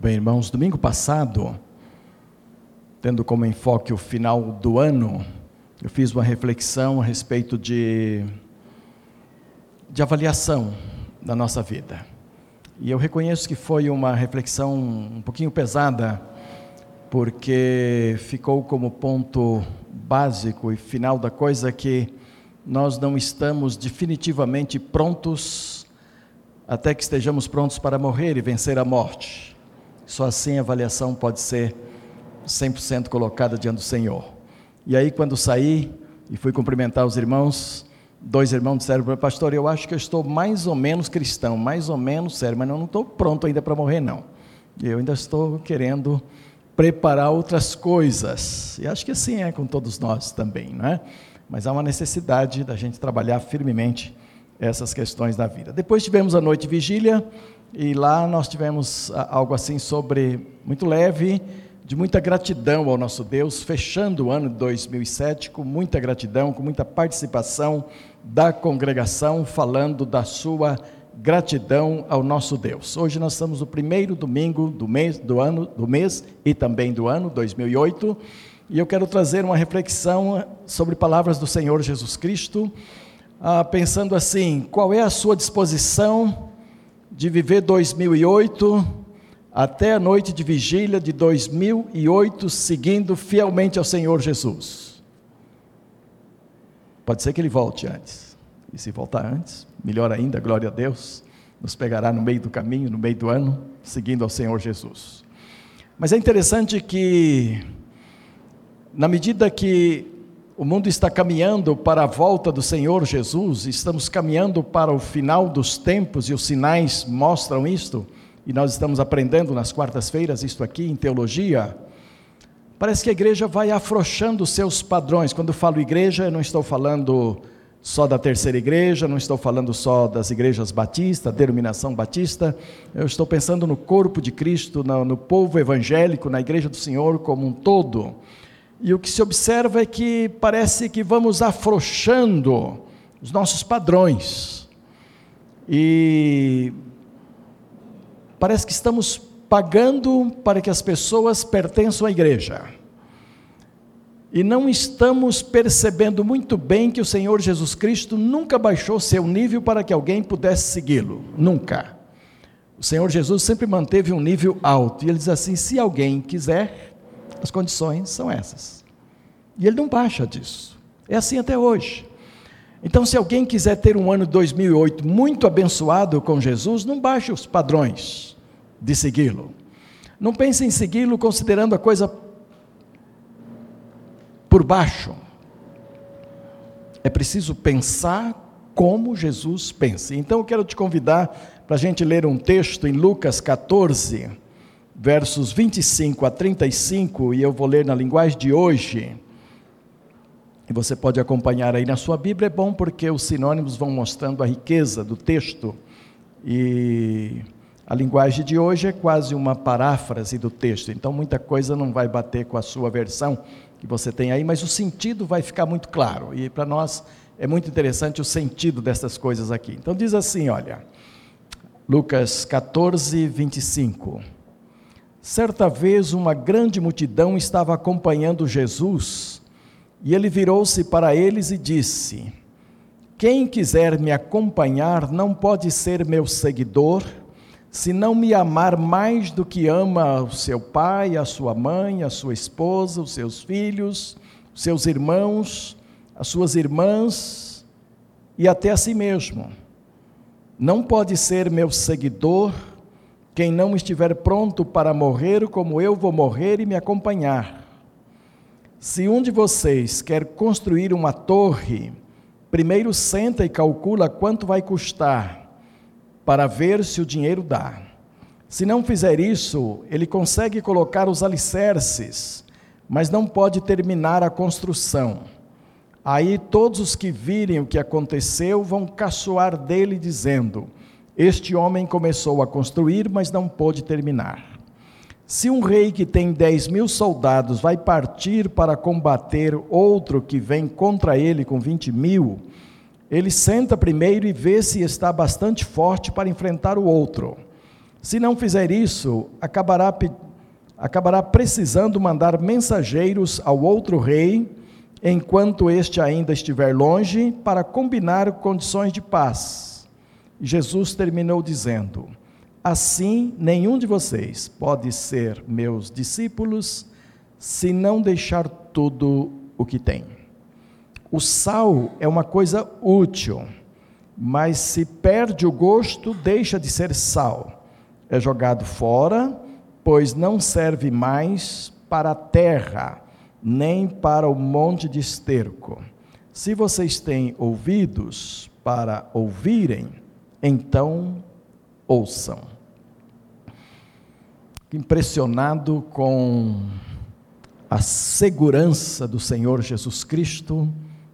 bem, irmãos, domingo passado, tendo como enfoque o final do ano, eu fiz uma reflexão a respeito de, de avaliação da nossa vida. E eu reconheço que foi uma reflexão um pouquinho pesada, porque ficou como ponto básico e final da coisa que nós não estamos definitivamente prontos até que estejamos prontos para morrer e vencer a morte. Só assim a avaliação pode ser 100% colocada diante do Senhor. E aí, quando saí e fui cumprimentar os irmãos, dois irmãos disseram para pastor, eu acho que eu estou mais ou menos cristão, mais ou menos sério, mas não estou pronto ainda para morrer, não. Eu ainda estou querendo preparar outras coisas. E acho que assim é com todos nós também, não é? Mas há uma necessidade da gente trabalhar firmemente essas questões da vida. Depois tivemos a noite de vigília, e lá nós tivemos ah, algo assim sobre, muito leve, de muita gratidão ao nosso Deus, fechando o ano de 2007 com muita gratidão, com muita participação da congregação, falando da sua gratidão ao nosso Deus. Hoje nós estamos no primeiro domingo do mês, do ano, do mês e também do ano 2008, e eu quero trazer uma reflexão sobre palavras do Senhor Jesus Cristo, ah, pensando assim: qual é a sua disposição de viver 2008 até a noite de vigília de 2008, seguindo fielmente ao Senhor Jesus. Pode ser que ele volte antes. E se voltar antes, melhor ainda, glória a Deus, nos pegará no meio do caminho, no meio do ano, seguindo ao Senhor Jesus. Mas é interessante que, na medida que o mundo está caminhando para a volta do Senhor Jesus, estamos caminhando para o final dos tempos e os sinais mostram isto, e nós estamos aprendendo nas quartas-feiras isto aqui em teologia. Parece que a igreja vai afrouxando seus padrões. Quando falo igreja, eu não estou falando só da terceira igreja, não estou falando só das igrejas batistas, denominação batista, eu estou pensando no corpo de Cristo, no povo evangélico, na igreja do Senhor como um todo. E o que se observa é que parece que vamos afrouxando os nossos padrões. E parece que estamos pagando para que as pessoas pertençam à igreja. E não estamos percebendo muito bem que o Senhor Jesus Cristo nunca baixou seu nível para que alguém pudesse segui-lo. Nunca. O Senhor Jesus sempre manteve um nível alto. E ele diz assim: se alguém quiser, as condições são essas. E ele não baixa disso. É assim até hoje. Então, se alguém quiser ter um ano de 2008 muito abençoado com Jesus, não baixe os padrões de segui-lo. Não pense em segui-lo considerando a coisa por baixo. É preciso pensar como Jesus pensa. Então, eu quero te convidar para a gente ler um texto em Lucas 14 versos 25 a 35, e eu vou ler na linguagem de hoje. E você pode acompanhar aí na sua Bíblia, é bom porque os sinônimos vão mostrando a riqueza do texto. E a linguagem de hoje é quase uma paráfrase do texto, então muita coisa não vai bater com a sua versão que você tem aí, mas o sentido vai ficar muito claro. E para nós é muito interessante o sentido dessas coisas aqui. Então diz assim, olha, Lucas 14, 25. Certa vez uma grande multidão estava acompanhando Jesus, e ele virou-se para eles e disse: Quem quiser me acompanhar não pode ser meu seguidor, se não me amar mais do que ama o seu pai, a sua mãe, a sua esposa, os seus filhos, os seus irmãos, as suas irmãs e até a si mesmo. Não pode ser meu seguidor quem não estiver pronto para morrer como eu vou morrer e me acompanhar. Se um de vocês quer construir uma torre, primeiro senta e calcula quanto vai custar, para ver se o dinheiro dá. Se não fizer isso, ele consegue colocar os alicerces, mas não pode terminar a construção. Aí todos os que virem o que aconteceu vão caçoar dele, dizendo: este homem começou a construir, mas não pôde terminar. Se um rei que tem dez mil soldados vai partir para combater outro que vem contra ele com vinte mil, ele senta primeiro e vê se está bastante forte para enfrentar o outro. Se não fizer isso, acabará, acabará precisando mandar mensageiros ao outro rei, enquanto este ainda estiver longe, para combinar condições de paz. Jesus terminou dizendo: Assim, nenhum de vocês pode ser meus discípulos se não deixar tudo o que tem. O sal é uma coisa útil, mas se perde o gosto, deixa de ser sal. É jogado fora, pois não serve mais para a terra, nem para o monte de esterco. Se vocês têm ouvidos para ouvirem, então ouçam. Impressionado com a segurança do Senhor Jesus Cristo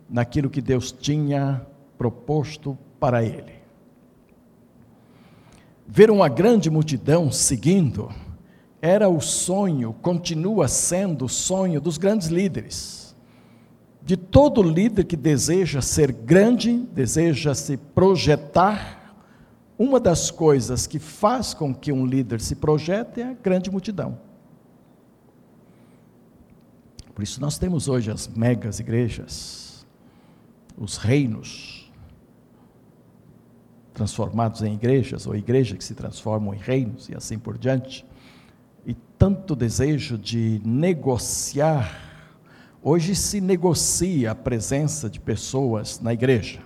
naquilo que Deus tinha proposto para ele. Ver uma grande multidão seguindo era o sonho, continua sendo o sonho dos grandes líderes. De todo líder que deseja ser grande, deseja se projetar, uma das coisas que faz com que um líder se projete é a grande multidão. Por isso nós temos hoje as megas igrejas, os reinos transformados em igrejas, ou igrejas que se transformam em reinos e assim por diante. E tanto desejo de negociar. Hoje se negocia a presença de pessoas na igreja.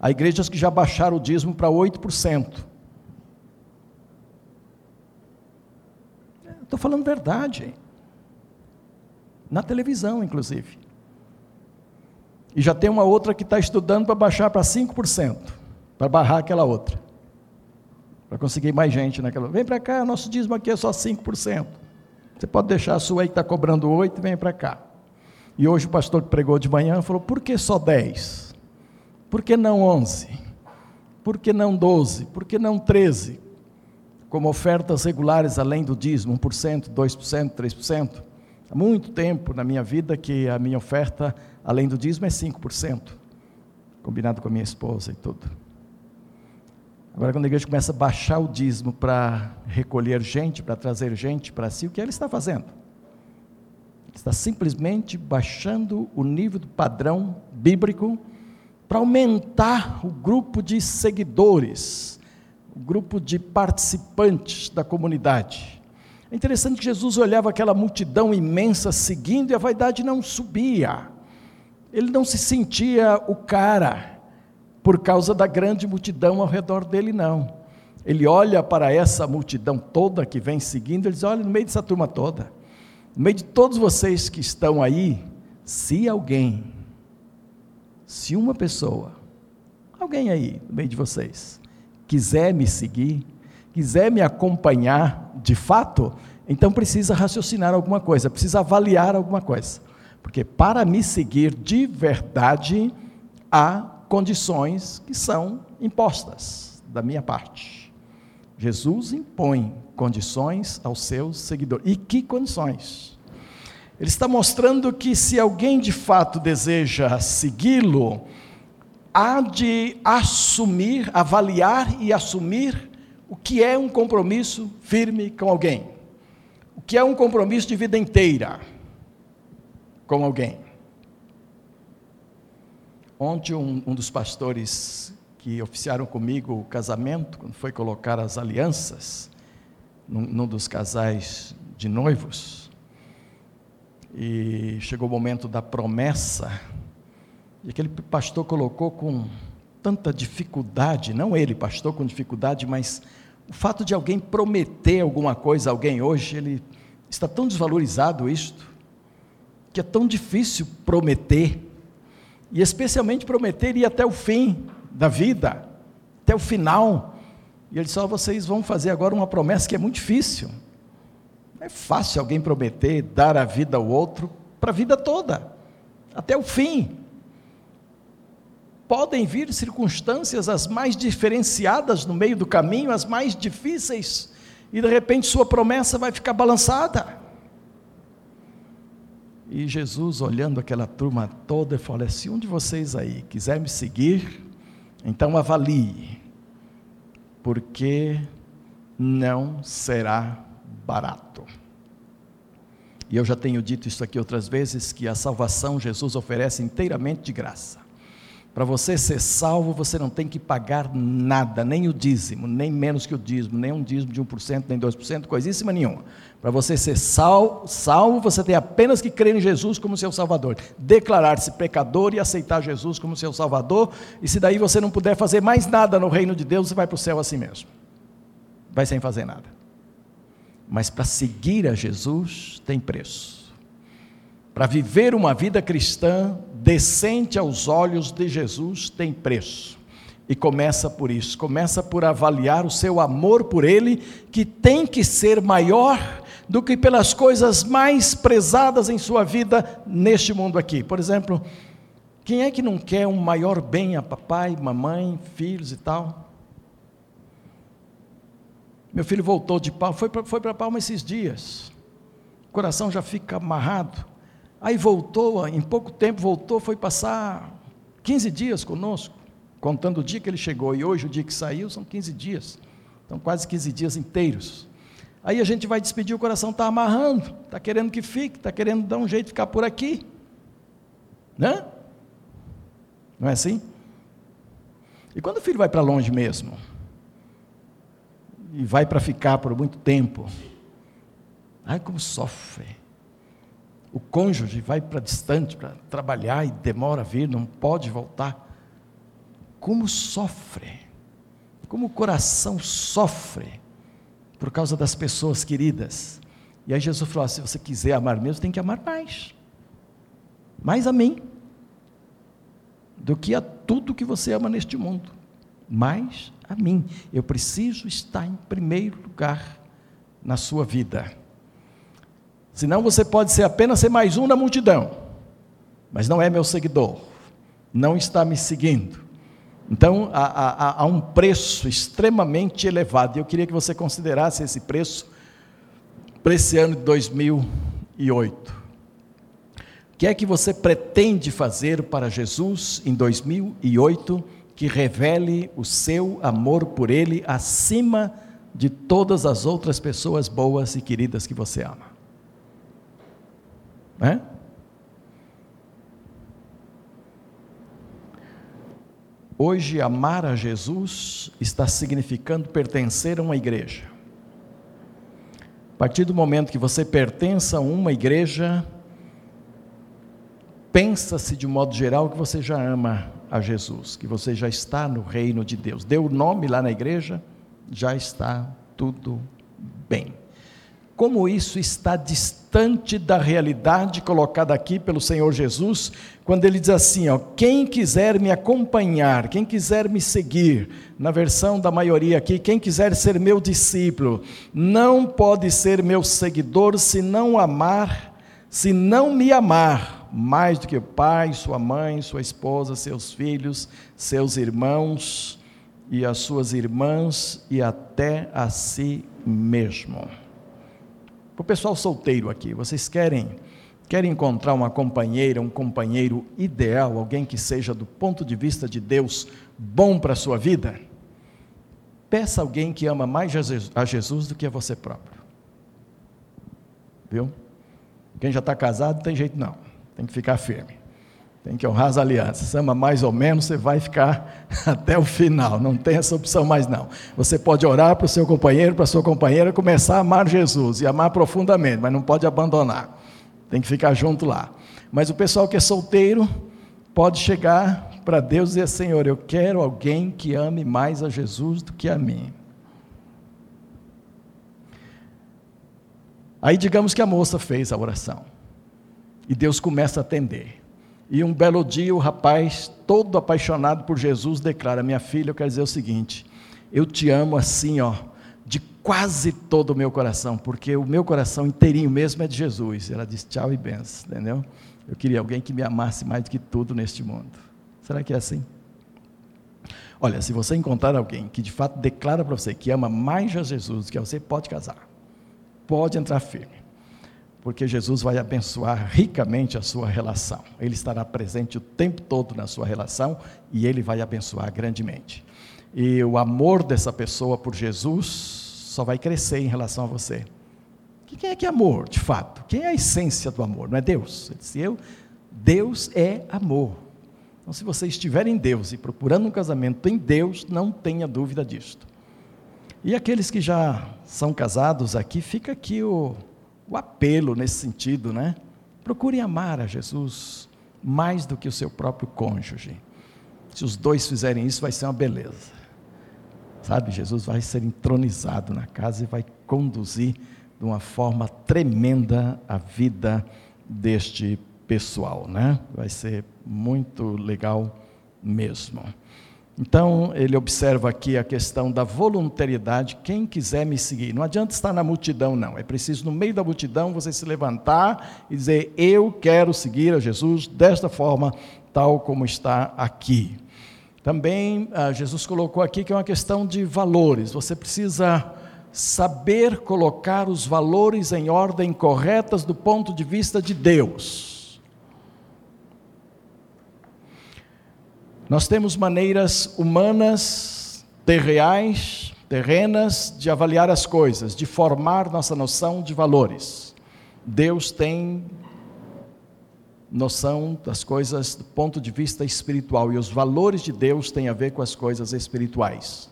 Há igrejas que já baixaram o dízimo para 8%. Estou falando verdade na televisão, inclusive. E já tem uma outra que está estudando para baixar para 5%, para barrar aquela outra. Para conseguir mais gente naquela. Vem para cá, nosso dízimo aqui é só 5%. Você pode deixar a sua aí que está cobrando 8% e vem para cá. E hoje o pastor que pregou de manhã falou: por que só 10? Por que não 11? Por que não 12? Por que não 13? Como ofertas regulares além do dízimo, 1%, 2%, 3%. Há muito tempo na minha vida que a minha oferta, além do dízimo, é 5%, combinado com a minha esposa e tudo. Agora, quando a igreja começa a baixar o dízimo para recolher gente, para trazer gente para si, o que ela está fazendo? Está simplesmente baixando o nível do padrão bíblico para aumentar o grupo de seguidores, o grupo de participantes da comunidade. É interessante que Jesus olhava aquela multidão imensa seguindo e a vaidade não subia. Ele não se sentia o cara por causa da grande multidão ao redor dele, não. Ele olha para essa multidão toda que vem seguindo, ele diz: olha, no meio dessa turma toda, no meio de todos vocês que estão aí, se alguém, se uma pessoa, alguém aí no meio de vocês, quiser me seguir, quiser me acompanhar de fato, então precisa raciocinar alguma coisa, precisa avaliar alguma coisa. Porque para me seguir de verdade, há condições que são impostas da minha parte. Jesus impõe condições aos seus seguidores. E que condições? Ele está mostrando que se alguém de fato deseja segui-lo, há de assumir, avaliar e assumir o que é um compromisso firme com alguém? O que é um compromisso de vida inteira com alguém? Ontem, um, um dos pastores que oficiaram comigo o casamento, quando foi colocar as alianças, num, num dos casais de noivos, e chegou o momento da promessa, e aquele pastor colocou com tanta dificuldade, não ele, pastor com dificuldade, mas o fato de alguém prometer alguma coisa a alguém hoje, ele está tão desvalorizado isto, que é tão difícil prometer, e especialmente prometer ir até o fim da vida, até o final. E ele só vocês vão fazer agora uma promessa que é muito difícil. É fácil alguém prometer dar a vida ao outro para a vida toda, até o fim podem vir circunstâncias as mais diferenciadas no meio do caminho, as mais difíceis, e de repente sua promessa vai ficar balançada. E Jesus, olhando aquela turma toda, falou: se um de vocês aí quiser me seguir, então avalie, porque não será barato. E eu já tenho dito isso aqui outras vezes, que a salvação Jesus oferece inteiramente de graça. Para você ser salvo, você não tem que pagar nada, nem o dízimo, nem menos que o dízimo, nem um dízimo de 1%, nem 2%, coisíssima nenhuma. Para você ser sal, salvo, você tem apenas que crer em Jesus como seu Salvador, declarar-se pecador e aceitar Jesus como seu Salvador, e se daí você não puder fazer mais nada no reino de Deus, você vai para o céu assim mesmo. Vai sem fazer nada. Mas para seguir a Jesus tem preço. Para viver uma vida cristã decente aos olhos de Jesus tem preço. E começa por isso, começa por avaliar o seu amor por Ele, que tem que ser maior do que pelas coisas mais prezadas em sua vida neste mundo aqui. Por exemplo, quem é que não quer um maior bem a papai, mamãe, filhos e tal? Meu filho voltou de Palma, foi para foi Palma esses dias. O coração já fica amarrado. Aí voltou, em pouco tempo voltou, foi passar 15 dias conosco, contando o dia que ele chegou. E hoje, o dia que saiu, são 15 dias. Então, quase 15 dias inteiros. Aí a gente vai despedir, o coração está amarrando, está querendo que fique, está querendo dar um jeito de ficar por aqui. Né? Não é assim? E quando o filho vai para longe mesmo? E vai para ficar por muito tempo. Ai, como sofre. O cônjuge vai para distante para trabalhar e demora a vir, não pode voltar. Como sofre. Como o coração sofre por causa das pessoas queridas. E aí Jesus falou: se você quiser amar mesmo, tem que amar mais. Mais a mim do que a tudo que você ama neste mundo. Mais a mim. Eu preciso estar em primeiro lugar na sua vida. Senão você pode ser apenas ser mais um na multidão, mas não é meu seguidor, não está me seguindo. Então há, há, há um preço extremamente elevado, e eu queria que você considerasse esse preço para esse ano de 2008. O que é que você pretende fazer para Jesus em 2008? Que revele o seu amor por Ele acima de todas as outras pessoas boas e queridas que você ama. Hoje, amar a Jesus está significando pertencer a uma igreja. A partir do momento que você pertence a uma igreja, pensa-se de modo geral que você já ama a Jesus, que você já está no reino de Deus. Deu o nome lá na igreja, já está tudo bem. Como isso está distante da realidade colocada aqui pelo Senhor Jesus, quando ele diz assim: ó, quem quiser me acompanhar, quem quiser me seguir, na versão da maioria aqui, quem quiser ser meu discípulo, não pode ser meu seguidor se não amar, se não me amar mais do que o pai, sua mãe, sua esposa, seus filhos, seus irmãos e as suas irmãs e até a si mesmo. Para o pessoal solteiro aqui, vocês querem querem encontrar uma companheira, um companheiro ideal, alguém que seja do ponto de vista de Deus bom para a sua vida? Peça alguém que ama mais a Jesus do que a você próprio. Viu? Quem já está casado não tem jeito não. Tem que ficar firme. Tem que honrar as alianças. Ama mais ou menos, você vai ficar até o final. Não tem essa opção mais não. Você pode orar para o seu companheiro, para a sua companheira, começar a amar Jesus e amar profundamente, mas não pode abandonar. Tem que ficar junto lá. Mas o pessoal que é solteiro pode chegar para Deus e dizer: Senhor, eu quero alguém que ame mais a Jesus do que a mim. Aí digamos que a moça fez a oração. E Deus começa a atender. E um belo dia o rapaz, todo apaixonado por Jesus, declara: Minha filha, eu quero dizer o seguinte, eu te amo assim, ó, de quase todo o meu coração, porque o meu coração inteirinho mesmo é de Jesus. Ela diz tchau e benção, entendeu? Eu queria alguém que me amasse mais do que tudo neste mundo. Será que é assim? Olha, se você encontrar alguém que de fato declara para você que ama mais a Jesus do que você, pode casar. Pode entrar firme porque Jesus vai abençoar ricamente a sua relação. Ele estará presente o tempo todo na sua relação e ele vai abençoar grandemente. E o amor dessa pessoa por Jesus só vai crescer em relação a você. Quem é que é amor, de fato? Quem é a essência do amor? Não é Deus? Ele disse, eu, Deus é amor. Então, se você estiver em Deus e procurando um casamento em Deus, não tenha dúvida disto. E aqueles que já são casados aqui, fica aqui o, o apelo nesse sentido, né? Procurem amar a Jesus mais do que o seu próprio cônjuge. Se os dois fizerem isso, vai ser uma beleza. Sabe, Jesus vai ser entronizado na casa e vai conduzir de uma forma tremenda a vida deste pessoal, né? Vai ser muito legal mesmo. Então, ele observa aqui a questão da voluntariedade, quem quiser me seguir. Não adianta estar na multidão, não. É preciso, no meio da multidão, você se levantar e dizer: Eu quero seguir a Jesus desta forma, tal como está aqui. Também, ah, Jesus colocou aqui que é uma questão de valores. Você precisa saber colocar os valores em ordem corretas do ponto de vista de Deus. Nós temos maneiras humanas, terreais, terrenas de avaliar as coisas, de formar nossa noção de valores. Deus tem noção das coisas do ponto de vista espiritual e os valores de Deus têm a ver com as coisas espirituais.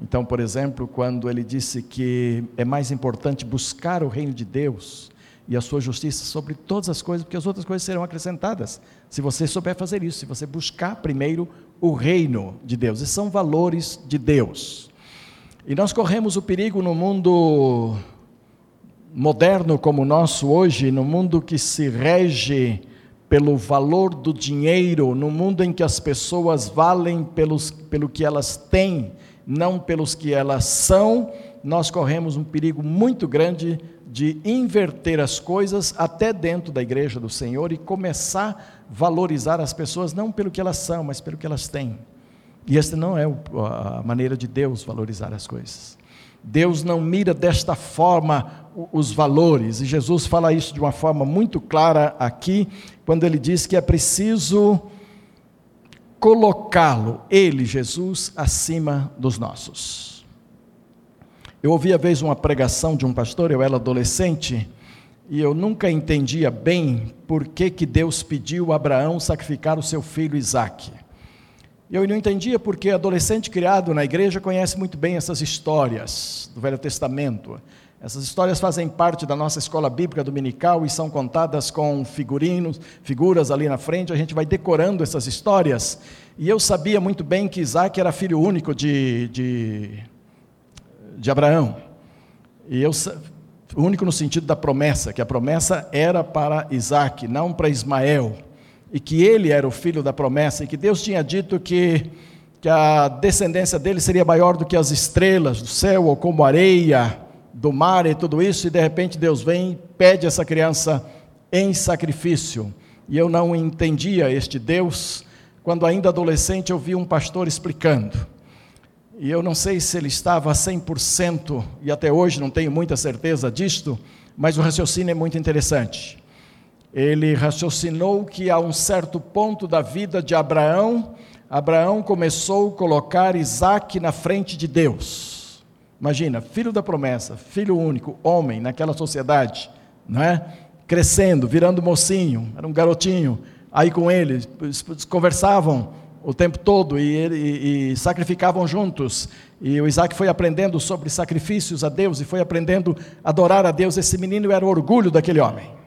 Então, por exemplo, quando ele disse que é mais importante buscar o reino de Deus e a sua justiça sobre todas as coisas, porque as outras coisas serão acrescentadas. Se você souber fazer isso, se você buscar primeiro o reino de Deus, esses são valores de Deus. E nós corremos o perigo no mundo moderno como o nosso hoje, no mundo que se rege pelo valor do dinheiro, no mundo em que as pessoas valem pelos, pelo que elas têm, não pelos que elas são, nós corremos um perigo muito grande de inverter as coisas até dentro da igreja do Senhor e começar a valorizar as pessoas não pelo que elas são, mas pelo que elas têm. E esta não é a maneira de Deus valorizar as coisas. Deus não mira desta forma os valores, e Jesus fala isso de uma forma muito clara aqui, quando ele diz que é preciso colocá-lo, ele, Jesus, acima dos nossos. Eu ouvi a vez uma pregação de um pastor, eu era adolescente, e eu nunca entendia bem por que, que Deus pediu a Abraão sacrificar o seu filho Isaque. Eu não entendia porque adolescente criado na igreja conhece muito bem essas histórias do Velho Testamento. Essas histórias fazem parte da nossa escola bíblica dominical e são contadas com figurinos, figuras ali na frente. A gente vai decorando essas histórias. E eu sabia muito bem que Isaac era filho único de, de de Abraão. E eu, único no sentido da promessa, que a promessa era para Isaac, não para Ismael. E que ele era o filho da promessa, e que Deus tinha dito que, que a descendência dele seria maior do que as estrelas do céu, ou como areia do mar e tudo isso, e de repente Deus vem e pede essa criança em sacrifício. E eu não entendia este Deus, quando ainda adolescente eu vi um pastor explicando e eu não sei se ele estava a 100%, e até hoje não tenho muita certeza disto, mas o raciocínio é muito interessante. Ele raciocinou que a um certo ponto da vida de Abraão, Abraão começou a colocar Isaac na frente de Deus. Imagina, filho da promessa, filho único, homem naquela sociedade, não é? Crescendo, virando mocinho, era um garotinho. Aí com ele, conversavam o tempo todo e, e, e, sacrificavam juntos. E o Isaac foi aprendendo sobre sacrifícios a Deus e foi aprendendo a adorar a Deus. Esse menino era o orgulho daquele homem.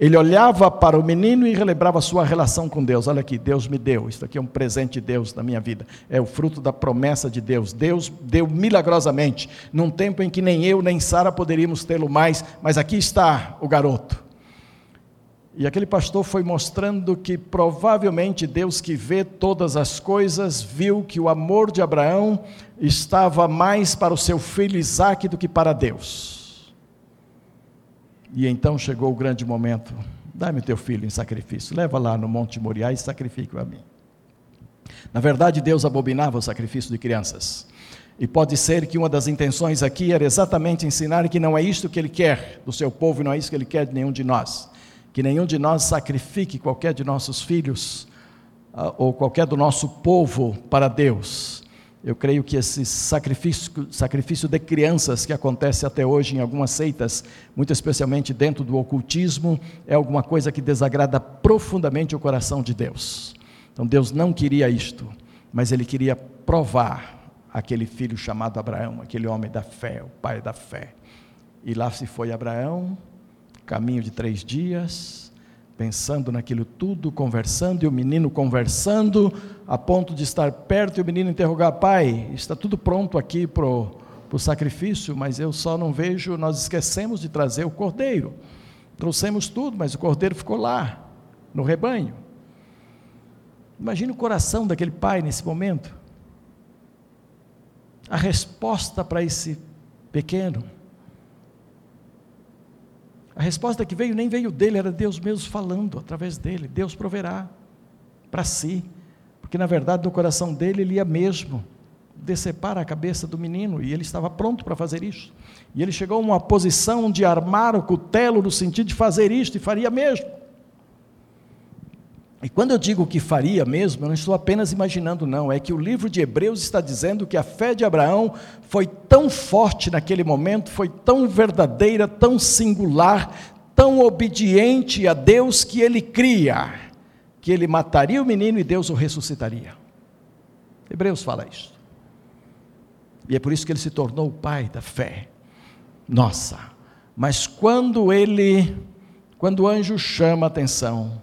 Ele olhava para o menino e relembrava a sua relação com Deus. Olha aqui, Deus me deu. Isso aqui é um presente de Deus na minha vida. É o fruto da promessa de Deus. Deus deu milagrosamente, num tempo em que nem eu nem Sara poderíamos tê-lo mais, mas aqui está o garoto. E aquele pastor foi mostrando que provavelmente Deus que vê todas as coisas, viu que o amor de Abraão estava mais para o seu filho Isaac do que para Deus. E então chegou o grande momento: dá-me teu filho em sacrifício, leva lá no Monte Moriá e sacrifique-o a mim. Na verdade, Deus abominava o sacrifício de crianças. E pode ser que uma das intenções aqui era exatamente ensinar que não é isto que Ele quer do seu povo e não é isso que Ele quer de nenhum de nós que nenhum de nós sacrifique qualquer de nossos filhos uh, ou qualquer do nosso povo para Deus. Eu creio que esse sacrifício, sacrifício de crianças que acontece até hoje em algumas seitas, muito especialmente dentro do ocultismo, é alguma coisa que desagrada profundamente o coração de Deus. Então Deus não queria isto, mas Ele queria provar aquele filho chamado Abraão, aquele homem da fé, o pai da fé. E lá se foi Abraão, caminho de três dias, pensando naquilo tudo, conversando, e o menino conversando, a ponto de estar perto e o menino interrogar: Pai, está tudo pronto aqui para o sacrifício, mas eu só não vejo, nós esquecemos de trazer o cordeiro. Trouxemos tudo, mas o cordeiro ficou lá, no rebanho. Imagine o coração daquele pai nesse momento. A resposta para esse pequeno a resposta que veio nem veio dele, era Deus mesmo falando através dele. Deus proverá para si, porque na verdade no coração dele ele ia mesmo decepar a cabeça do menino e ele estava pronto para fazer isso. E ele chegou a uma posição de armar o cutelo no sentido de fazer isto e faria mesmo. E quando eu digo que faria mesmo, eu não estou apenas imaginando, não, é que o livro de Hebreus está dizendo que a fé de Abraão foi tão forte naquele momento, foi tão verdadeira, tão singular, tão obediente a Deus que ele cria, que ele mataria o menino e Deus o ressuscitaria. Hebreus fala isso. E é por isso que ele se tornou o pai da fé. Nossa, mas quando ele, quando o anjo chama a atenção,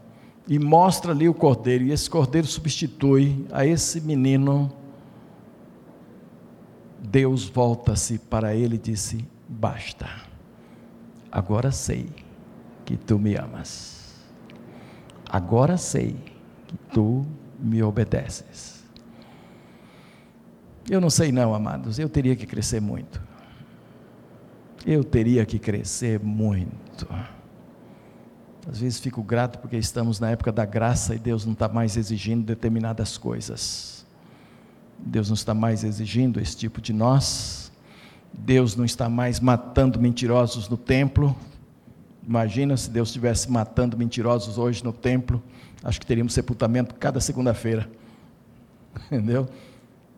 e mostra ali o cordeiro, e esse cordeiro substitui a esse menino. Deus volta-se para ele e disse: Basta, agora sei que tu me amas, agora sei que tu me obedeces. Eu não sei, não, amados, eu teria que crescer muito. Eu teria que crescer muito. Às vezes fico grato porque estamos na época da graça e Deus não está mais exigindo determinadas coisas. Deus não está mais exigindo esse tipo de nós. Deus não está mais matando mentirosos no templo. Imagina se Deus estivesse matando mentirosos hoje no templo. Acho que teríamos sepultamento cada segunda-feira. Entendeu?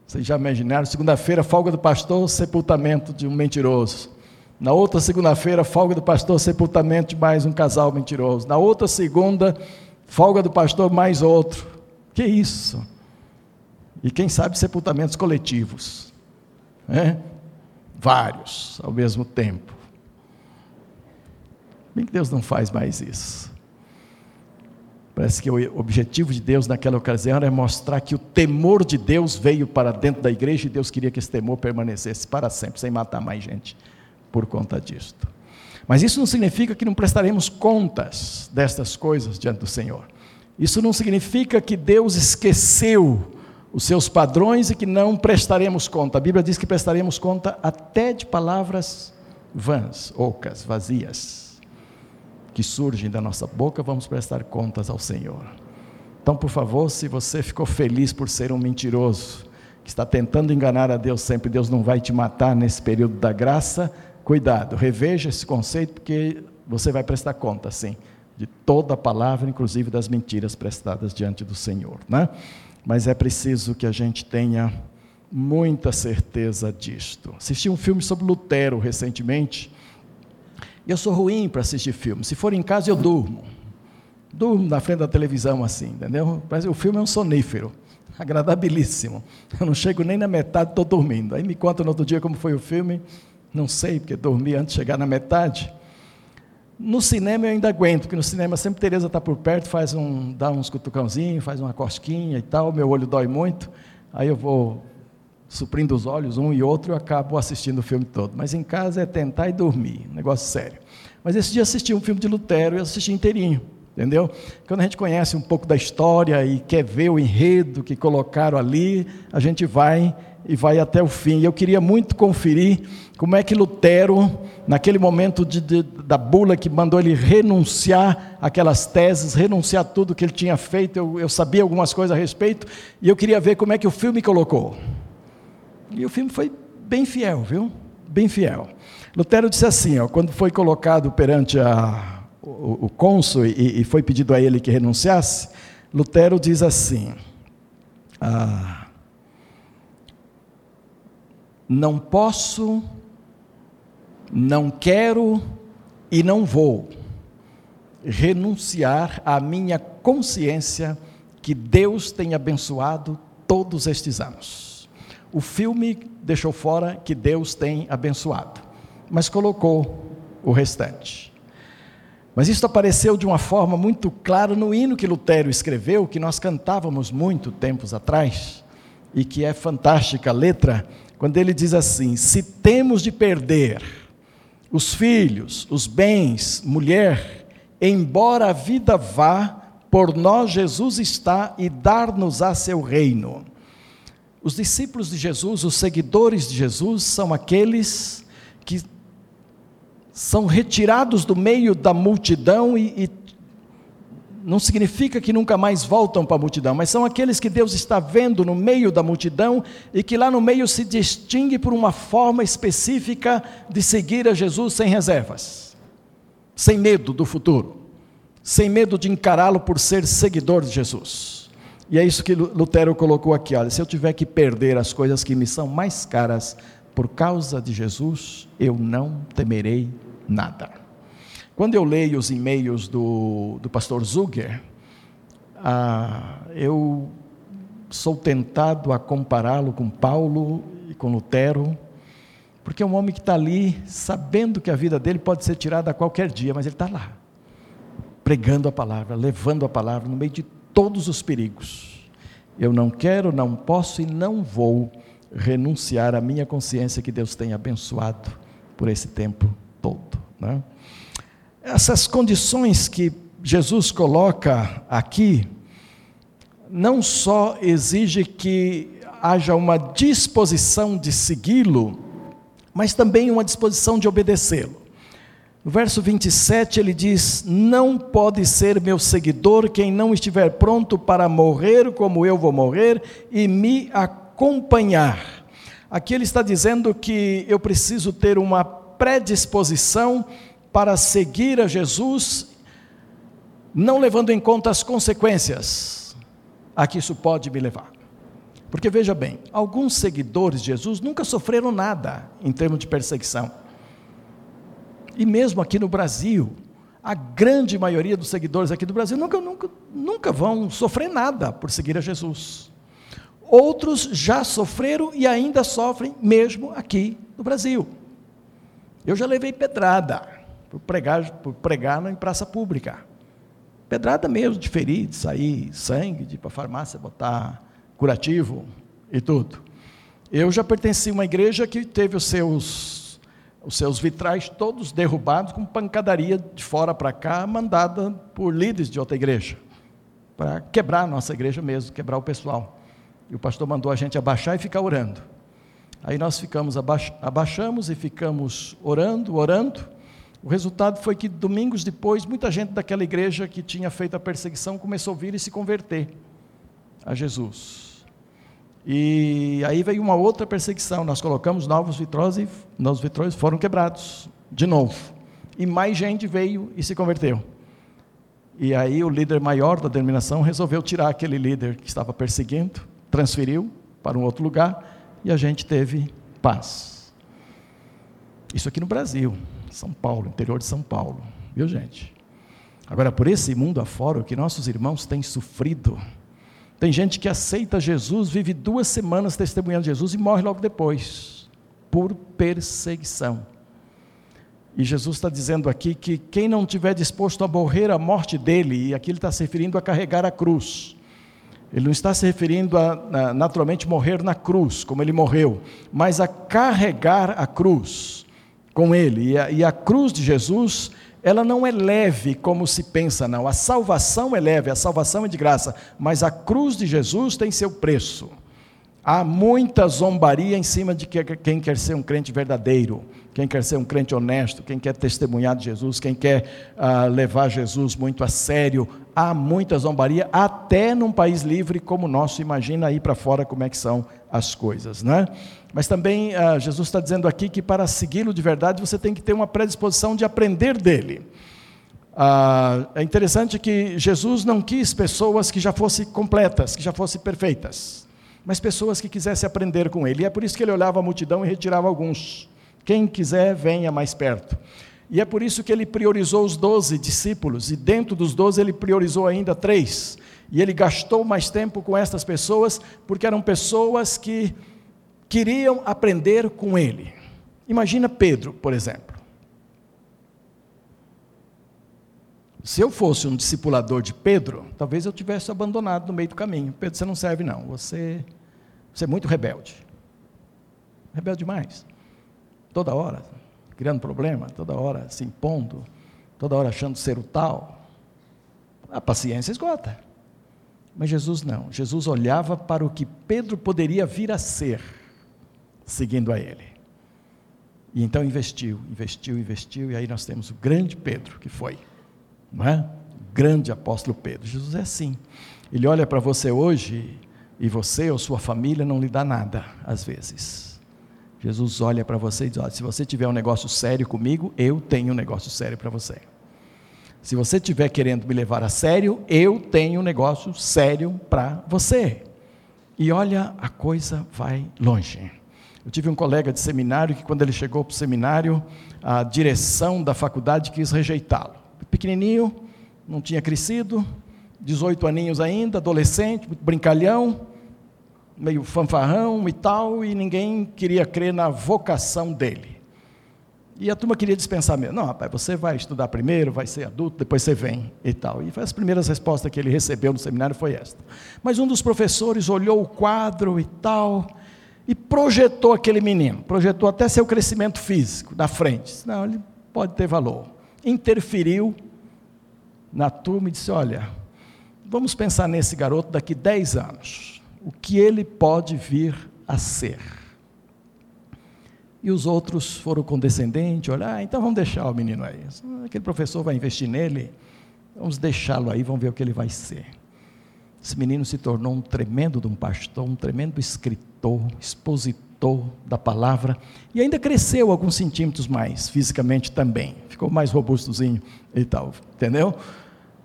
Vocês já imaginaram? Segunda-feira, folga do pastor, sepultamento de um mentiroso. Na outra segunda-feira, folga do pastor, sepultamento de mais um casal mentiroso. Na outra segunda, folga do pastor, mais outro. Que isso? E quem sabe sepultamentos coletivos. Né? Vários ao mesmo tempo. Bem que Deus não faz mais isso. Parece que o objetivo de Deus naquela ocasião era mostrar que o temor de Deus veio para dentro da igreja e Deus queria que esse temor permanecesse para sempre, sem matar mais gente por conta disto. Mas isso não significa que não prestaremos contas destas coisas diante do Senhor. Isso não significa que Deus esqueceu os seus padrões e que não prestaremos conta. A Bíblia diz que prestaremos conta até de palavras vãs, ocas, vazias, que surgem da nossa boca, vamos prestar contas ao Senhor. Então, por favor, se você ficou feliz por ser um mentiroso, que está tentando enganar a Deus sempre, Deus não vai te matar nesse período da graça, Cuidado, reveja esse conceito, porque você vai prestar conta, sim, de toda a palavra, inclusive das mentiras prestadas diante do Senhor, né? Mas é preciso que a gente tenha muita certeza disto. Assisti um filme sobre Lutero recentemente. E eu sou ruim para assistir filme. Se for em casa, eu durmo. Durmo na frente da televisão assim, entendeu? o filme é um sonífero, agradabilíssimo. Eu não chego nem na metade, estou dormindo. Aí me conta no outro dia como foi o filme. Não sei, porque dormi antes de chegar na metade. No cinema eu ainda aguento, porque no cinema sempre Tereza está por perto, faz um, dá uns cutucãozinhos, faz uma cosquinha e tal, meu olho dói muito, aí eu vou suprindo os olhos, um e outro, e acabo assistindo o filme todo. Mas em casa é tentar e dormir, negócio sério. Mas esse dia assisti um filme de Lutero e assisti inteirinho, entendeu? Quando a gente conhece um pouco da história e quer ver o enredo que colocaram ali, a gente vai e vai até o fim. Eu queria muito conferir como é que Lutero, naquele momento de, de, da bula que mandou ele renunciar aquelas teses, renunciar tudo que ele tinha feito, eu, eu sabia algumas coisas a respeito, e eu queria ver como é que o filme colocou. E o filme foi bem fiel, viu? Bem fiel. Lutero disse assim, ó, quando foi colocado perante a, o, o cônsul e, e, foi pedido a ele que renunciasse, Lutero diz assim: ah, não posso, não quero e não vou renunciar à minha consciência que Deus tem abençoado todos estes anos. O filme deixou fora que Deus tem abençoado, mas colocou o restante. Mas isso apareceu de uma forma muito clara no hino que Lutero escreveu, que nós cantávamos muito tempos atrás, e que é fantástica a letra, quando ele diz assim: Se temos de perder os filhos, os bens, mulher, embora a vida vá, por nós Jesus está e dar-nos a seu reino. Os discípulos de Jesus, os seguidores de Jesus, são aqueles que são retirados do meio da multidão e, e não significa que nunca mais voltam para a multidão, mas são aqueles que Deus está vendo no meio da multidão e que lá no meio se distingue por uma forma específica de seguir a Jesus sem reservas, sem medo do futuro, sem medo de encará-lo por ser seguidor de Jesus. E é isso que Lutero colocou aqui: olha, se eu tiver que perder as coisas que me são mais caras por causa de Jesus, eu não temerei nada. Quando eu leio os e-mails do, do pastor Zuger, ah, eu sou tentado a compará-lo com Paulo e com Lutero, porque é um homem que está ali sabendo que a vida dele pode ser tirada a qualquer dia, mas ele está lá, pregando a palavra, levando a palavra no meio de todos os perigos. Eu não quero, não posso e não vou renunciar à minha consciência que Deus tem abençoado por esse tempo todo. Né? Essas condições que Jesus coloca aqui, não só exige que haja uma disposição de segui-lo, mas também uma disposição de obedecê-lo. No verso 27 ele diz: Não pode ser meu seguidor quem não estiver pronto para morrer como eu vou morrer e me acompanhar. Aqui ele está dizendo que eu preciso ter uma predisposição para seguir a Jesus, não levando em conta as consequências a que isso pode me levar. Porque veja bem, alguns seguidores de Jesus nunca sofreram nada em termos de perseguição. E mesmo aqui no Brasil, a grande maioria dos seguidores aqui do Brasil nunca, nunca, nunca vão sofrer nada por seguir a Jesus. Outros já sofreram e ainda sofrem, mesmo aqui no Brasil. Eu já levei pedrada por pregar, por pregar em praça pública. Pedrada mesmo, de ferir, de sair sangue, de ir para a farmácia botar curativo e tudo. Eu já pertenci a uma igreja que teve os seus, os seus vitrais todos derrubados com pancadaria de fora para cá, mandada por líderes de outra igreja, para quebrar a nossa igreja mesmo, quebrar o pessoal. E o pastor mandou a gente abaixar e ficar orando. Aí nós ficamos, abaixamos e ficamos orando, orando, o resultado foi que, domingos depois, muita gente daquela igreja que tinha feito a perseguição começou a vir e se converter a Jesus. E aí veio uma outra perseguição. Nós colocamos novos vitróis e novos vitróis foram quebrados de novo. E mais gente veio e se converteu. E aí o líder maior da denominação resolveu tirar aquele líder que estava perseguindo, transferiu para um outro lugar e a gente teve paz. Isso aqui no Brasil. São Paulo, interior de São Paulo, viu gente? Agora, por esse mundo afora, o que nossos irmãos têm sofrido, tem gente que aceita Jesus, vive duas semanas testemunhando Jesus e morre logo depois, por perseguição. E Jesus está dizendo aqui que quem não tiver disposto a morrer a morte dele, e aqui ele está se referindo a carregar a cruz, ele não está se referindo a, a naturalmente morrer na cruz, como ele morreu, mas a carregar a cruz com ele. E a, e a cruz de Jesus, ela não é leve como se pensa, não. A salvação é leve, a salvação é de graça, mas a cruz de Jesus tem seu preço. Há muita zombaria em cima de quem quer ser um crente verdadeiro, quem quer ser um crente honesto, quem quer testemunhar de Jesus, quem quer uh, levar Jesus muito a sério. Há muita zombaria, até num país livre como o nosso. Imagina aí para fora como é que são as coisas, né? Mas também uh, Jesus está dizendo aqui que para segui-lo de verdade você tem que ter uma predisposição de aprender dele. Uh, é interessante que Jesus não quis pessoas que já fossem completas, que já fossem perfeitas. mas pessoas que quisessem aprender com ele. E é por isso que ele olhava a multidão e retirava alguns. Quem quiser, venha mais perto. E é por isso que ele priorizou os doze discípulos, e dentro dos doze ele priorizou ainda três. E ele gastou mais tempo com estas pessoas, porque eram pessoas que queriam aprender com ele. Imagina Pedro, por exemplo. Se eu fosse um discipulador de Pedro, talvez eu tivesse abandonado no meio do caminho. Pedro, você não serve não, você, você é muito rebelde. Rebelde demais. Toda hora, criando problema, toda hora se impondo, toda hora achando ser o tal. A paciência esgota. Mas Jesus não. Jesus olhava para o que Pedro poderia vir a ser, seguindo a ele. E então investiu, investiu, investiu, e aí nós temos o grande Pedro, que foi, não é? O grande apóstolo Pedro. Jesus é assim. Ele olha para você hoje, e você ou sua família não lhe dá nada, às vezes. Jesus olha para você e diz: se você tiver um negócio sério comigo, eu tenho um negócio sério para você. Se você estiver querendo me levar a sério, eu tenho um negócio sério para você. E olha, a coisa vai longe. Eu tive um colega de seminário que, quando ele chegou para o seminário, a direção da faculdade quis rejeitá-lo. Pequenininho, não tinha crescido, 18 aninhos ainda, adolescente, brincalhão, meio fanfarrão e tal, e ninguém queria crer na vocação dele. E a turma queria dispensar mesmo. Não, rapaz, você vai estudar primeiro, vai ser adulto, depois você vem e tal. E as primeiras respostas que ele recebeu no seminário foi esta. Mas um dos professores olhou o quadro e tal e projetou aquele menino, projetou até seu crescimento físico na frente. Não, ele pode ter valor. Interferiu na turma e disse: Olha, vamos pensar nesse garoto daqui 10 anos. O que ele pode vir a ser? E os outros foram condescendentes, olhar, ah, então vamos deixar o menino aí. Aquele professor vai investir nele, vamos deixá-lo aí, vamos ver o que ele vai ser. Esse menino se tornou um tremendo de um pastor, um tremendo escritor, expositor da palavra, e ainda cresceu alguns centímetros mais, fisicamente também. Ficou mais robustozinho e tal, entendeu?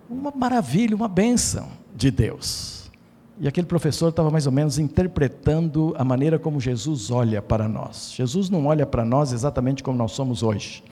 Uma maravilha, uma bênção de Deus. E aquele professor estava mais ou menos interpretando a maneira como Jesus olha para nós. Jesus não olha para nós exatamente como nós somos hoje.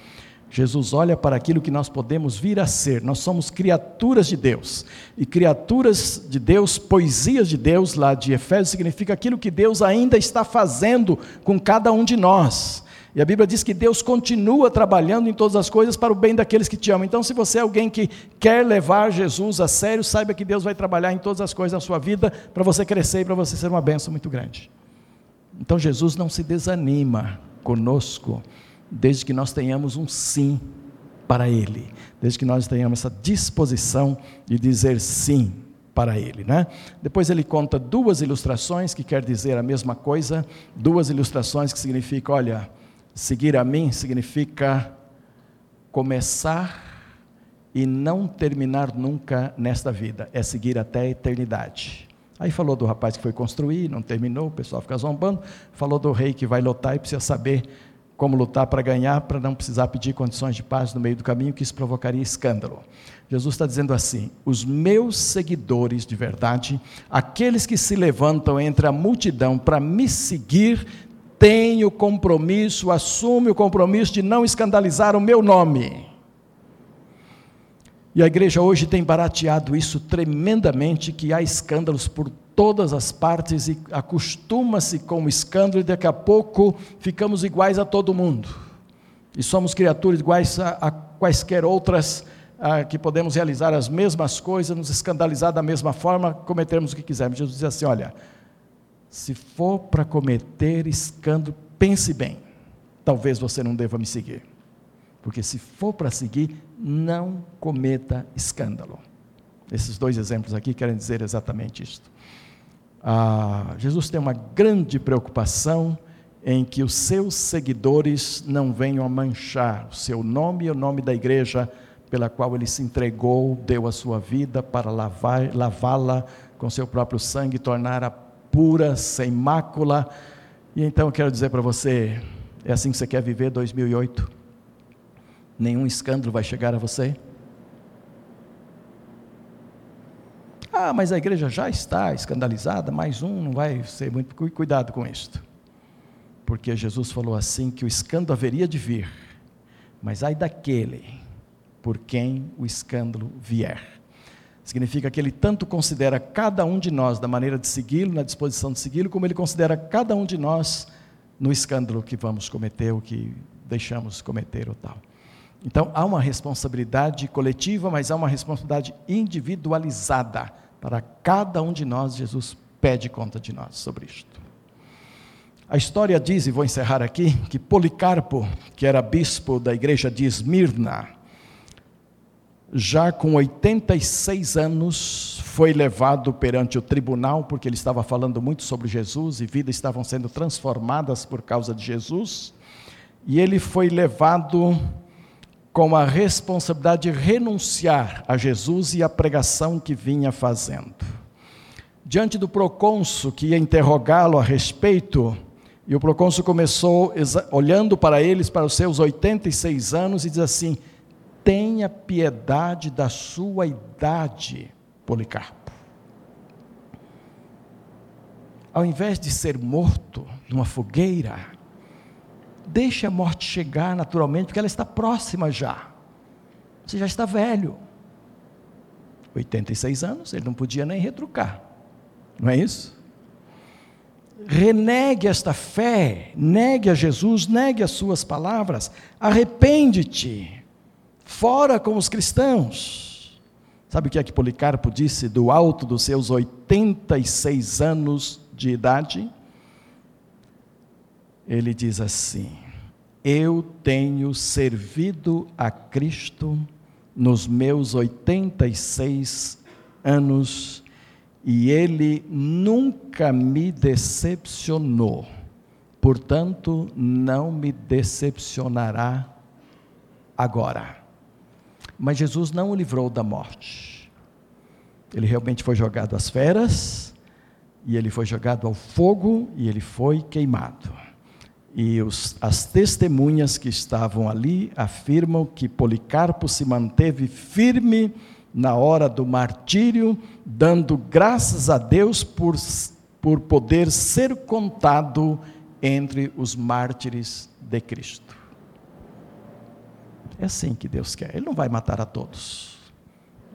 Jesus olha para aquilo que nós podemos vir a ser. Nós somos criaturas de Deus. E criaturas de Deus, poesias de Deus, lá de Efésios, significa aquilo que Deus ainda está fazendo com cada um de nós. E a Bíblia diz que Deus continua trabalhando em todas as coisas para o bem daqueles que te amam. Então, se você é alguém que quer levar Jesus a sério, saiba que Deus vai trabalhar em todas as coisas da sua vida para você crescer e para você ser uma bênção muito grande. Então, Jesus não se desanima conosco, desde que nós tenhamos um sim para Ele, desde que nós tenhamos essa disposição de dizer sim para ele, né? Depois ele conta duas ilustrações que quer dizer a mesma coisa, duas ilustrações que significam, olha, Seguir a mim significa começar e não terminar nunca nesta vida, é seguir até a eternidade. Aí falou do rapaz que foi construir, não terminou, o pessoal fica zombando. Falou do rei que vai lutar e precisa saber como lutar para ganhar, para não precisar pedir condições de paz no meio do caminho, que isso provocaria escândalo. Jesus está dizendo assim: os meus seguidores de verdade, aqueles que se levantam entre a multidão para me seguir, tem o compromisso, assume o compromisso de não escandalizar o meu nome. E a igreja hoje tem barateado isso tremendamente, que há escândalos por todas as partes e acostuma-se com o escândalo e daqui a pouco ficamos iguais a todo mundo. E somos criaturas iguais a, a quaisquer outras a, que podemos realizar as mesmas coisas, nos escandalizar da mesma forma, cometermos o que quisermos. Jesus diz assim: olha, se for para cometer escândalo, pense bem. Talvez você não deva me seguir. Porque se for para seguir, não cometa escândalo. Esses dois exemplos aqui querem dizer exatamente isto. Ah, Jesus tem uma grande preocupação em que os seus seguidores não venham a manchar o seu nome e o nome da igreja pela qual ele se entregou, deu a sua vida para lavá-la com seu próprio sangue e tornar a pura, sem mácula. E então eu quero dizer para você: é assim que você quer viver 2008? Nenhum escândalo vai chegar a você? Ah, mas a igreja já está escandalizada, mais um não vai ser muito. Cuidado com isto. Porque Jesus falou assim: que o escândalo haveria de vir, mas ai daquele por quem o escândalo vier. Significa que ele tanto considera cada um de nós da maneira de segui-lo, na disposição de segui-lo, como ele considera cada um de nós no escândalo que vamos cometer, ou que deixamos cometer ou tal. Então há uma responsabilidade coletiva, mas há uma responsabilidade individualizada para cada um de nós. Jesus pede conta de nós sobre isto. A história diz, e vou encerrar aqui, que Policarpo, que era bispo da igreja de Esmirna, já com 86 anos, foi levado perante o tribunal, porque ele estava falando muito sobre Jesus e vidas estavam sendo transformadas por causa de Jesus. E ele foi levado com a responsabilidade de renunciar a Jesus e a pregação que vinha fazendo. Diante do procônsul que ia interrogá-lo a respeito, e o procônsul começou olhando para eles, para os seus 86 anos, e diz assim: tenha piedade da sua idade, Policarpo. Ao invés de ser morto numa fogueira, deixe a morte chegar naturalmente, porque ela está próxima já. Você já está velho. 86 anos, ele não podia nem retrucar. Não é isso? Renegue esta fé, negue a Jesus, negue as suas palavras, arrepende-te Fora com os cristãos. Sabe o que é que Policarpo disse do alto dos seus 86 anos de idade? Ele diz assim: Eu tenho servido a Cristo nos meus 86 anos e ele nunca me decepcionou. Portanto, não me decepcionará agora. Mas Jesus não o livrou da morte. Ele realmente foi jogado às feras, e ele foi jogado ao fogo, e ele foi queimado. E os, as testemunhas que estavam ali afirmam que Policarpo se manteve firme na hora do martírio, dando graças a Deus por, por poder ser contado entre os mártires de Cristo. É assim que Deus quer. Ele não vai matar a todos.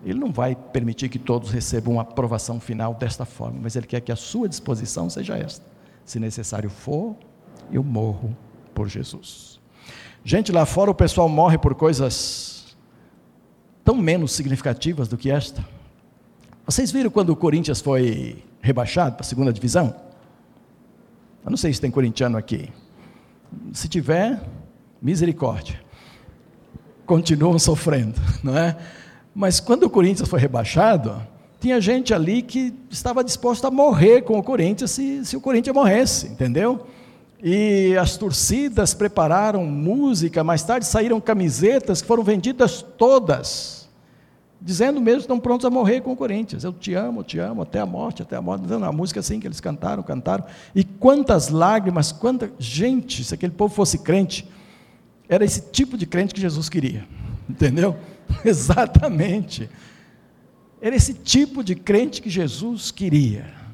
Ele não vai permitir que todos recebam uma aprovação final desta forma, mas Ele quer que a sua disposição seja esta. Se necessário for, eu morro por Jesus. Gente, lá fora o pessoal morre por coisas tão menos significativas do que esta. Vocês viram quando o Corinthians foi rebaixado para a segunda divisão? Eu não sei se tem corintiano aqui. Se tiver, misericórdia continuam sofrendo, não é? Mas quando o Corinthians foi rebaixado, tinha gente ali que estava disposta a morrer com o Corinthians se, se o Corinthians morresse, entendeu? E as torcidas prepararam música, mais tarde saíram camisetas que foram vendidas todas, dizendo mesmo que estão prontos a morrer com o Corinthians. Eu te amo, te amo, até a morte, até a morte. Não, a música assim que eles cantaram, cantaram. E quantas lágrimas, quanta gente, se aquele povo fosse crente, era esse tipo de crente que Jesus queria, entendeu? Exatamente. Era esse tipo de crente que Jesus queria.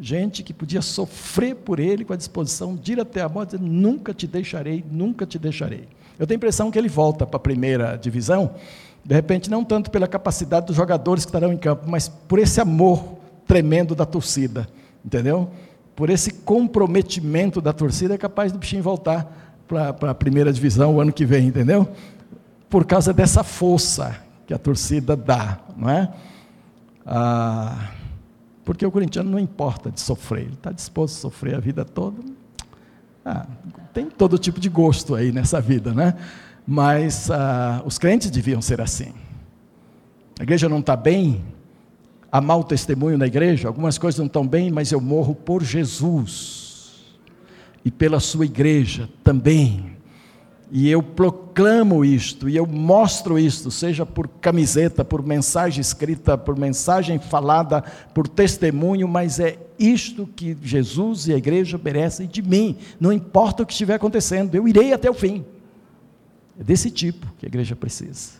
Gente que podia sofrer por ele com a disposição de ir até a morte, dizendo, nunca te deixarei, nunca te deixarei. Eu tenho a impressão que ele volta para a primeira divisão, de repente, não tanto pela capacidade dos jogadores que estarão em campo, mas por esse amor tremendo da torcida, entendeu? Por esse comprometimento da torcida, é capaz do bichinho voltar para a primeira divisão o ano que vem, entendeu? Por causa dessa força que a torcida dá, não é? Ah, porque o corintiano não importa de sofrer, ele está disposto a sofrer a vida toda. Ah, tem todo tipo de gosto aí nessa vida, né? Mas ah, os crentes deviam ser assim. A igreja não está bem, há mau testemunho na igreja, algumas coisas não estão bem, mas eu morro por Jesus e pela sua igreja também. E eu proclamo isto, e eu mostro isto, seja por camiseta, por mensagem escrita, por mensagem falada, por testemunho, mas é isto que Jesus e a igreja merecem de mim, não importa o que estiver acontecendo, eu irei até o fim. É desse tipo que a igreja precisa,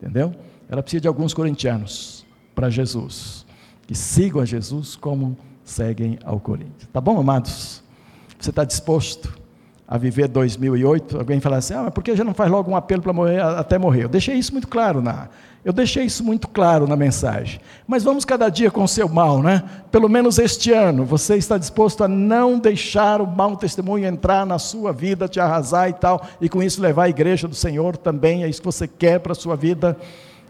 entendeu? Ela precisa de alguns corintianos para Jesus. que sigam a Jesus como seguem ao Corinthians. Tá bom, amados? Você está disposto a viver 2008? Alguém fala assim, ah, mas por que já não faz logo um apelo para morrer até morrer? Eu deixei isso muito claro na, eu deixei isso muito claro na mensagem. Mas vamos cada dia com o seu mal, né? Pelo menos este ano, você está disposto a não deixar o mau testemunho entrar na sua vida, te arrasar e tal, e com isso levar a igreja do Senhor também, é isso que você quer para a sua vida.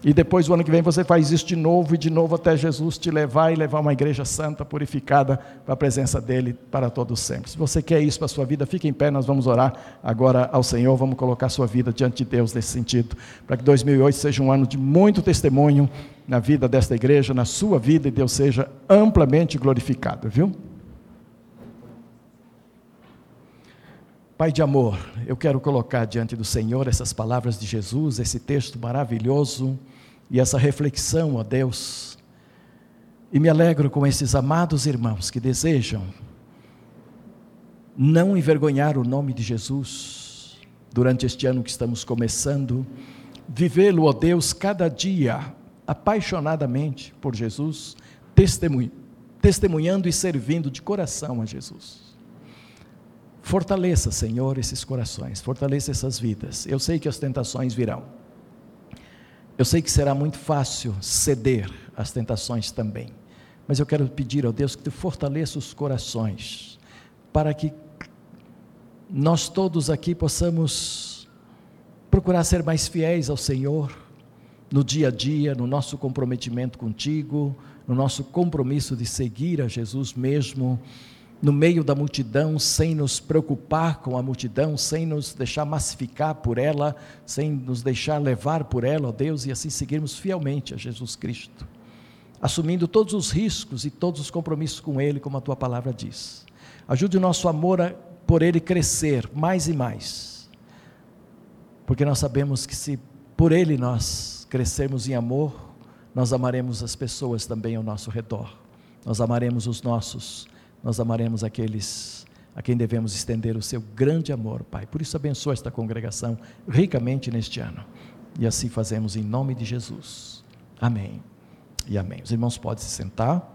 E depois, o ano que vem, você faz isso de novo e de novo até Jesus te levar e levar uma igreja santa, purificada, para a presença dEle para todos sempre. Se você quer isso para a sua vida, fique em pé, nós vamos orar agora ao Senhor, vamos colocar sua vida diante de Deus nesse sentido, para que 2008 seja um ano de muito testemunho na vida desta igreja, na sua vida, e Deus seja amplamente glorificado, viu? Pai de amor, eu quero colocar diante do Senhor essas palavras de Jesus, esse texto maravilhoso e essa reflexão, ó Deus. E me alegro com esses amados irmãos que desejam não envergonhar o nome de Jesus durante este ano que estamos começando, vivê-lo, ó Deus, cada dia apaixonadamente por Jesus, testemunhando e servindo de coração a Jesus. Fortaleça, Senhor, esses corações, fortaleça essas vidas. Eu sei que as tentações virão. Eu sei que será muito fácil ceder às tentações também, mas eu quero pedir ao Deus que tu fortaleça os corações, para que nós todos aqui possamos procurar ser mais fiéis ao Senhor no dia a dia, no nosso comprometimento contigo, no nosso compromisso de seguir a Jesus mesmo no meio da multidão, sem nos preocupar com a multidão, sem nos deixar massificar por ela, sem nos deixar levar por ela, ó Deus, e assim seguirmos fielmente a Jesus Cristo, assumindo todos os riscos e todos os compromissos com Ele, como a tua palavra diz. Ajude o nosso amor a, por Ele crescer mais e mais, porque nós sabemos que se por Ele nós crescermos em amor, nós amaremos as pessoas também ao nosso redor, nós amaremos os nossos nós amaremos aqueles a quem devemos estender o seu grande amor, Pai. Por isso, abençoa esta congregação ricamente neste ano. E assim fazemos em nome de Jesus. Amém e amém. Os irmãos podem se sentar.